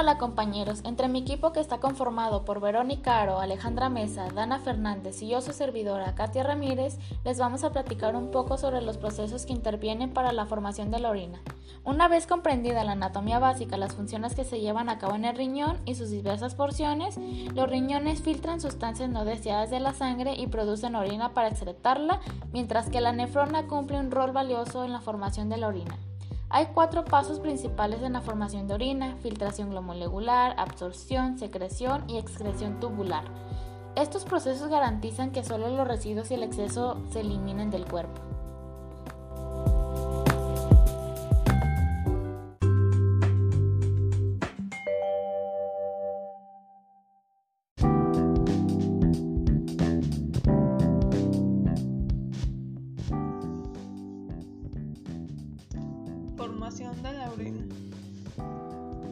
Hola compañeros, entre mi equipo que está conformado por Verónica Aro, Alejandra Mesa, Dana Fernández y yo su servidora Katia Ramírez, les vamos a platicar un poco sobre los procesos que intervienen para la formación de la orina. Una vez comprendida la anatomía básica, las funciones que se llevan a cabo en el riñón y sus diversas porciones, los riñones filtran sustancias no deseadas de la sangre y producen orina para excretarla, mientras que la nefrona cumple un rol valioso en la formación de la orina. Hay cuatro pasos principales en la formación de orina, filtración glomolegular, absorción, secreción y excreción tubular. Estos procesos garantizan que solo los residuos y el exceso se eliminen del cuerpo.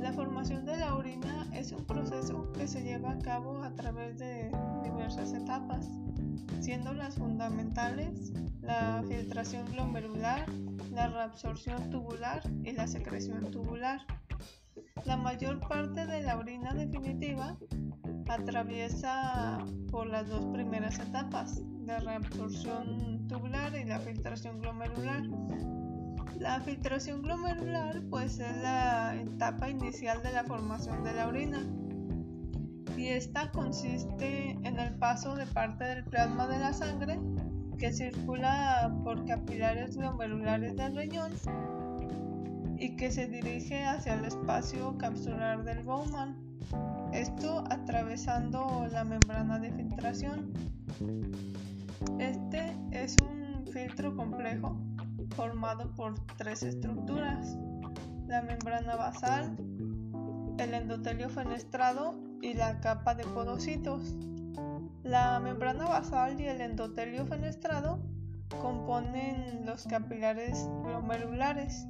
La formación de la orina es un proceso que se lleva a cabo a través de diversas etapas, siendo las fundamentales la filtración glomerular, la reabsorción tubular y la secreción tubular. La mayor parte de la orina definitiva atraviesa por las dos primeras etapas, la reabsorción tubular y la filtración glomerular. La filtración glomerular pues es la etapa inicial de la formación de la orina y esta consiste en el paso de parte del plasma de la sangre que circula por capilares glomerulares del riñón y que se dirige hacia el espacio capsular del Bowman, esto atravesando la membrana de filtración. Este es un filtro complejo formado por tres estructuras, la membrana basal, el endotelio fenestrado y la capa de podocitos. La membrana basal y el endotelio fenestrado componen los capilares glomerulares,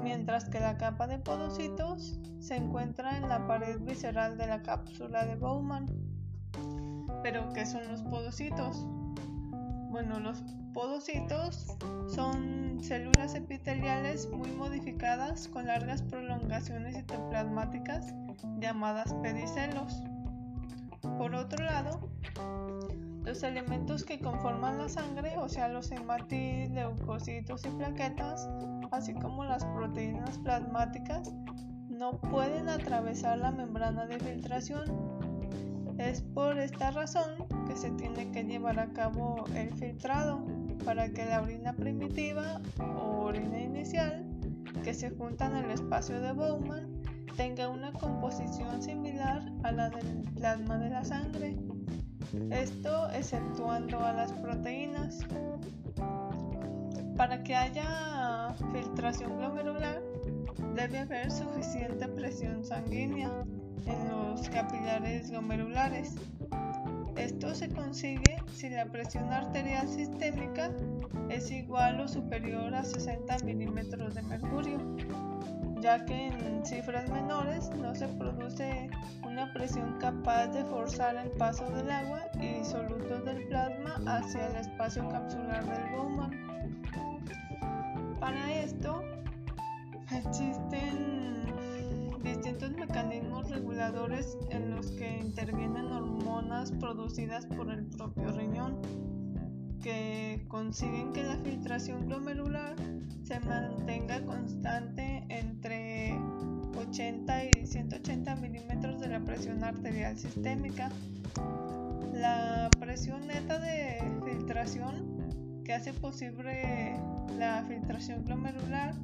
mientras que la capa de podocitos se encuentra en la pared visceral de la cápsula de Bowman. ¿Pero qué son los podocitos? Bueno, los podocitos son células epiteliales muy modificadas con largas prolongaciones citoplasmáticas llamadas pedicelos. Por otro lado, los elementos que conforman la sangre, o sea, los hematis, leucocitos y plaquetas, así como las proteínas plasmáticas, no pueden atravesar la membrana de filtración es por esta razón que se tiene que llevar a cabo el filtrado para que la orina primitiva o orina inicial que se junta en el espacio de Bowman tenga una composición similar a la del plasma de la sangre. Esto exceptuando a las proteínas. Para que haya filtración glomerular debe haber suficiente presión sanguínea en los capilares glomerulares. Esto se consigue si la presión arterial sistémica es igual o superior a 60 milímetros de mercurio, ya que en cifras menores no se produce una presión capaz de forzar el paso del agua y disolutos del plasma hacia el espacio capsular del Bowman. Para esto existen distintos mecanismos reguladores en los que intervienen hormonas producidas por el propio riñón que consiguen que la filtración glomerular se mantenga constante entre 80 y 180 milímetros de la presión arterial sistémica. La presión neta de filtración que hace posible la filtración glomerular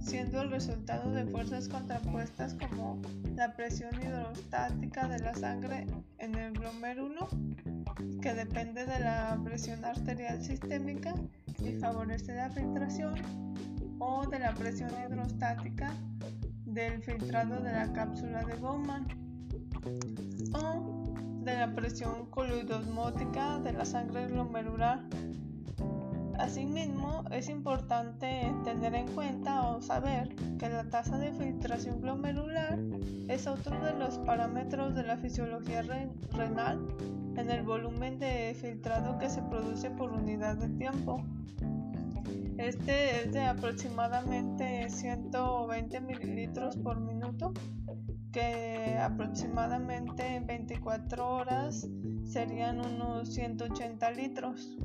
siendo el resultado de fuerzas contrapuestas como la presión hidrostática de la sangre en el glomérulo, que depende de la presión arterial sistémica y favorece la filtración, o de la presión hidrostática del filtrado de la cápsula de Bowman, o de la presión coloidosmótica de la sangre glomerular Asimismo, es importante tener en cuenta o saber que la tasa de filtración glomerular es otro de los parámetros de la fisiología renal en el volumen de filtrado que se produce por unidad de tiempo. Este es de aproximadamente 120 mililitros por minuto que aproximadamente en 24 horas serían unos 180 litros.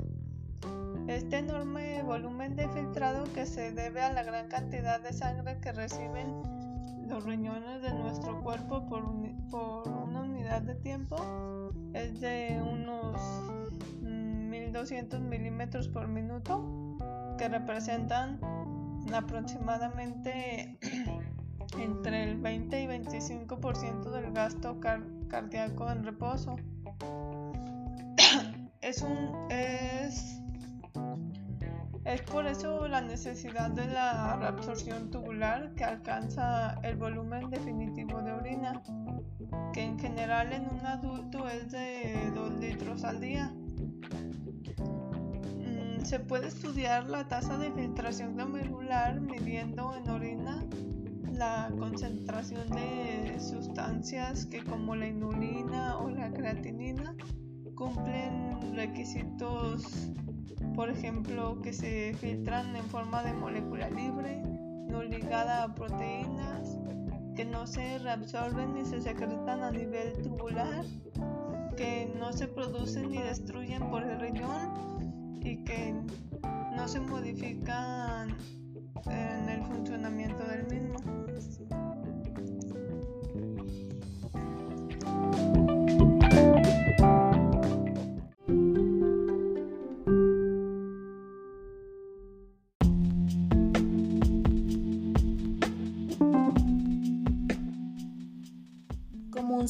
Este enorme volumen de filtrado que se debe a la gran cantidad de sangre que reciben los riñones de nuestro cuerpo por, una unidad de tiempo es de unos 1200 mm, milímetros por minuto que representan aproximadamente entre el 20 y 25% del gasto cardíaco en reposo. es un es es por eso la necesidad de la reabsorción tubular que alcanza el volumen definitivo de orina, que en general en un adulto es de 2 litros al día. Mm, se puede estudiar la tasa de filtración glomerular midiendo en orina la concentración de sustancias que como la inulina o la creatinina cumplen requisitos por ejemplo, que se filtran en forma de molécula libre, no ligada a proteínas, que no se reabsorben ni se secretan a nivel tubular, que no se producen ni destruyen por el riñón y que no se modifican en el funcionamiento del mismo.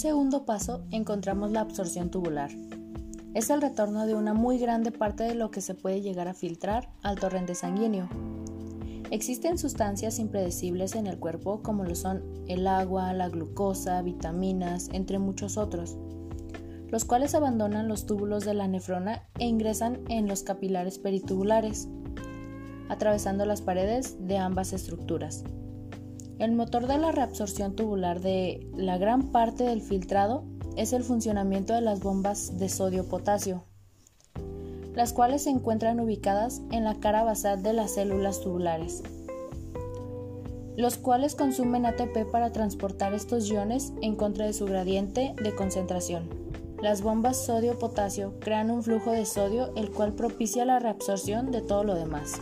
Segundo paso encontramos la absorción tubular. Es el retorno de una muy grande parte de lo que se puede llegar a filtrar al torrente sanguíneo. Existen sustancias impredecibles en el cuerpo como lo son el agua, la glucosa, vitaminas, entre muchos otros, los cuales abandonan los túbulos de la nefrona e ingresan en los capilares peritubulares, atravesando las paredes de ambas estructuras. El motor de la reabsorción tubular de la gran parte del filtrado es el funcionamiento de las bombas de sodio-potasio, las cuales se encuentran ubicadas en la cara basal de las células tubulares, los cuales consumen ATP para transportar estos iones en contra de su gradiente de concentración. Las bombas sodio-potasio crean un flujo de sodio el cual propicia la reabsorción de todo lo demás.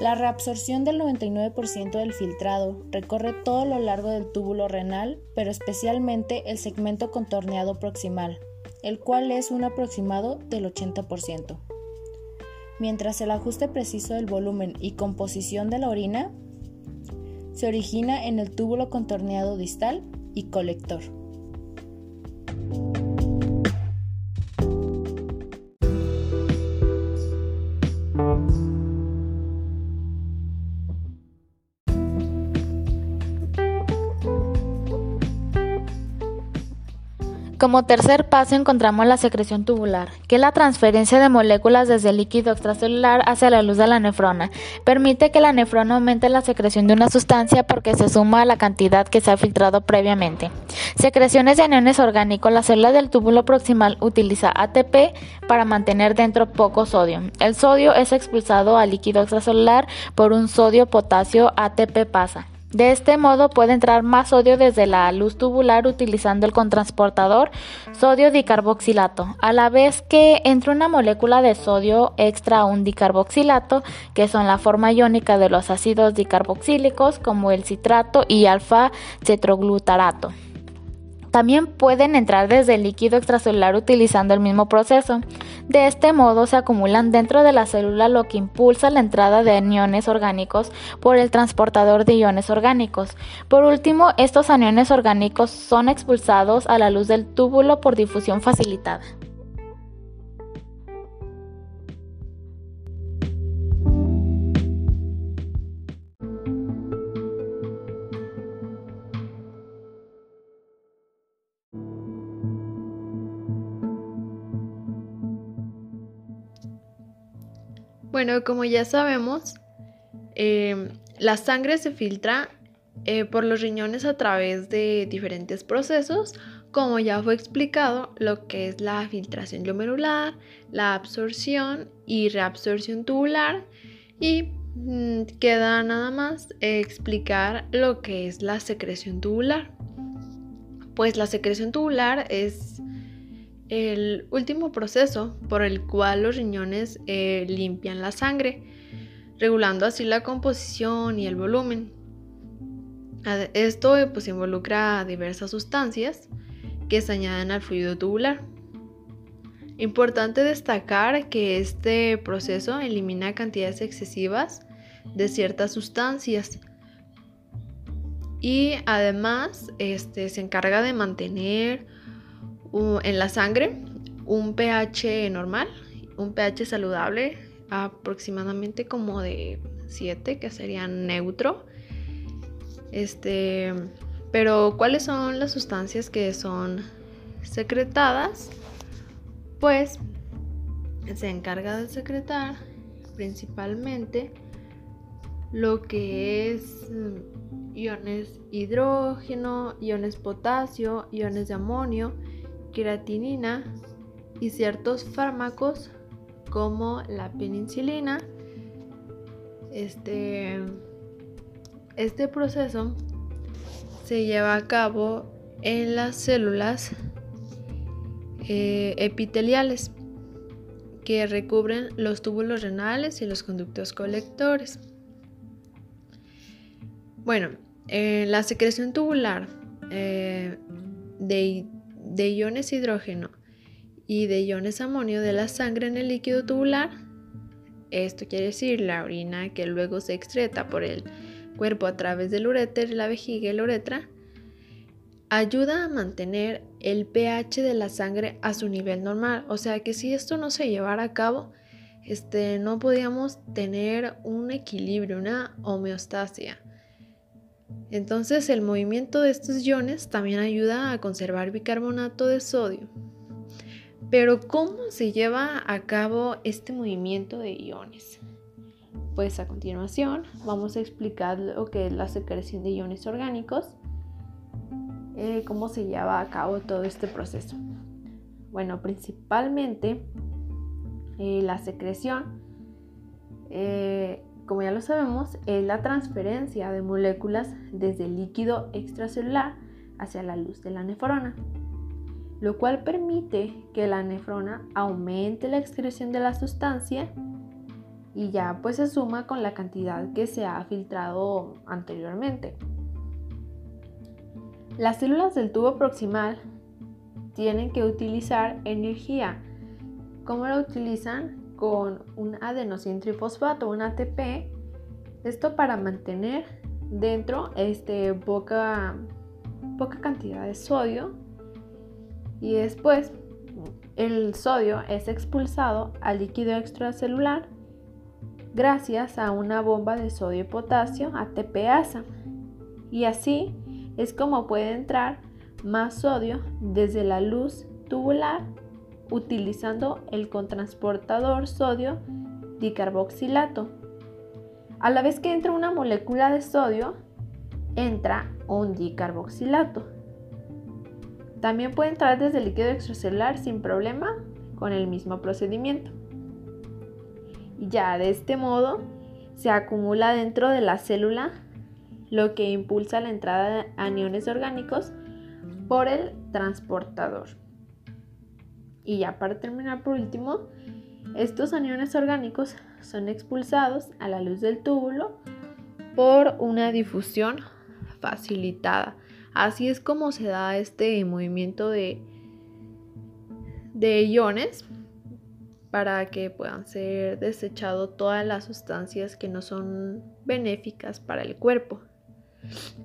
La reabsorción del 99% del filtrado recorre todo lo largo del túbulo renal, pero especialmente el segmento contorneado proximal, el cual es un aproximado del 80%. Mientras el ajuste preciso del volumen y composición de la orina se origina en el túbulo contorneado distal y colector. Como tercer paso encontramos la secreción tubular, que es la transferencia de moléculas desde el líquido extracelular hacia la luz de la nefrona. Permite que la nefrona aumente la secreción de una sustancia porque se suma a la cantidad que se ha filtrado previamente. Secreciones de aniones orgánicos. La célula del túbulo proximal utiliza ATP para mantener dentro poco sodio. El sodio es expulsado al líquido extracelular por un sodio-potasio ATP pasa. De este modo puede entrar más sodio desde la luz tubular utilizando el contransportador sodio dicarboxilato, a la vez que entra una molécula de sodio extra a un dicarboxilato, que son la forma iónica de los ácidos dicarboxílicos como el citrato y alfa cetroglutarato. También pueden entrar desde el líquido extracelular utilizando el mismo proceso. De este modo se acumulan dentro de la célula lo que impulsa la entrada de aniones orgánicos por el transportador de iones orgánicos. Por último, estos aniones orgánicos son expulsados a la luz del túbulo por difusión facilitada. Bueno, como ya sabemos, em, la sangre se filtra eh, por los riñones a través de diferentes procesos, como ya fue explicado, lo que es la filtración glomerular, la absorción y reabsorción tubular y mm, queda nada más explicar lo que es la secreción tubular. Pues la secreción tubular es el último proceso por el cual los riñones eh, limpian la sangre, regulando así la composición y el volumen. Esto pues, involucra diversas sustancias que se añaden al fluido tubular. Importante destacar que este proceso elimina cantidades excesivas de ciertas sustancias y además este, se encarga de mantener en la sangre un pH normal, un pH saludable, aproximadamente como de 7, que sería neutro. Este, pero ¿cuáles son las sustancias que son secretadas? Pues se encarga de secretar principalmente lo que es mm, iones hidrógeno, iones potasio, iones de amonio y ciertos fármacos como la penicilina. Este, este proceso se lleva a cabo en las células eh, epiteliales que recubren los túbulos renales y los conductos colectores. Bueno, eh, la secreción tubular eh, de de iones hidrógeno y de iones amonio de la sangre en el líquido tubular, esto quiere decir la orina que luego se excreta por el cuerpo a través del uréter, la vejiga y la uretra, ayuda a mantener el pH de la sangre a su nivel normal. O sea que si esto no se llevara a cabo, este, no podíamos tener un equilibrio, una homeostasia. Entonces el movimiento de estos iones también ayuda a conservar bicarbonato de sodio. Pero ¿cómo se lleva a cabo este movimiento de iones? Pues a continuación vamos a explicar lo que es la secreción de iones orgánicos, eh, cómo se lleva a cabo todo este proceso. Bueno, principalmente eh, la secreción eh, como ya lo sabemos, es la transferencia de moléculas desde el líquido extracelular hacia la luz de la nefrona, lo cual permite que la nefrona aumente la excreción de la sustancia y ya pues se suma con la cantidad que se ha filtrado anteriormente. Las células del tubo proximal tienen que utilizar energía. ¿Cómo la utilizan? Con un adenosín trifosfato, un ATP, esto para mantener dentro este, poca, poca cantidad de sodio. Y después el sodio es expulsado al líquido extracelular gracias a una bomba de sodio y potasio ATPasa y así es como puede entrar más sodio desde la luz tubular utilizando el contransportador sodio dicarboxilato. A la vez que entra una molécula de sodio, entra un dicarboxilato. También puede entrar desde el líquido extracelular sin problema con el mismo procedimiento. Ya de este modo se acumula dentro de la célula lo que impulsa la entrada de aniones orgánicos por el transportador. Y ya para terminar por último, estos aniones orgánicos son expulsados a la luz del túbulo por una difusión facilitada. Así es como se da este movimiento de, de iones para que puedan ser desechados todas las sustancias que no son benéficas para el cuerpo.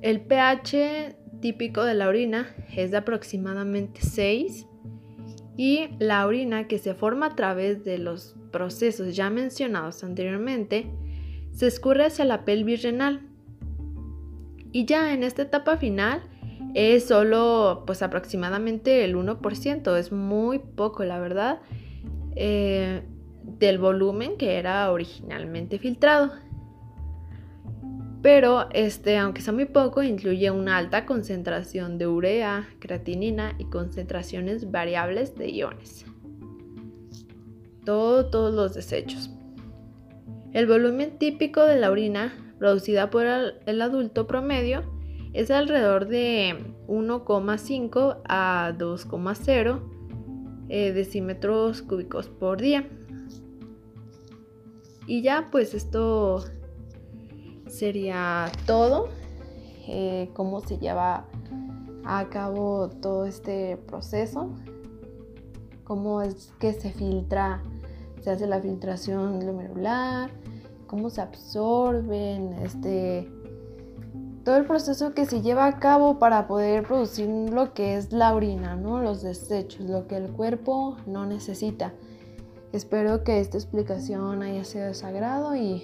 El pH típico de la orina es de aproximadamente 6 y la orina que se forma a través de los procesos ya mencionados anteriormente se escurre hacia la pelvis renal. Y ya en esta etapa final es solo pues aproximadamente el 1%, es muy poco la verdad, eh, del volumen que era originalmente filtrado pero este, aunque sea muy poco, incluye una alta concentración de urea, creatinina y concentraciones variables de iones. todos los desechos. El volumen típico de la orina producida por el adulto promedio es alrededor de 1,5 a 2,0 eh, decímetros cúbicos por día. Y ya pues esto sería todo. Eh, cómo se lleva a cabo todo este proceso. Cómo es que se filtra, se hace la filtración glomerular, cómo se absorben, este, todo el proceso que se lleva a cabo para poder producir lo que es la orina, ¿no? Los desechos, lo que el cuerpo no necesita. Espero que esta explicación haya sido de y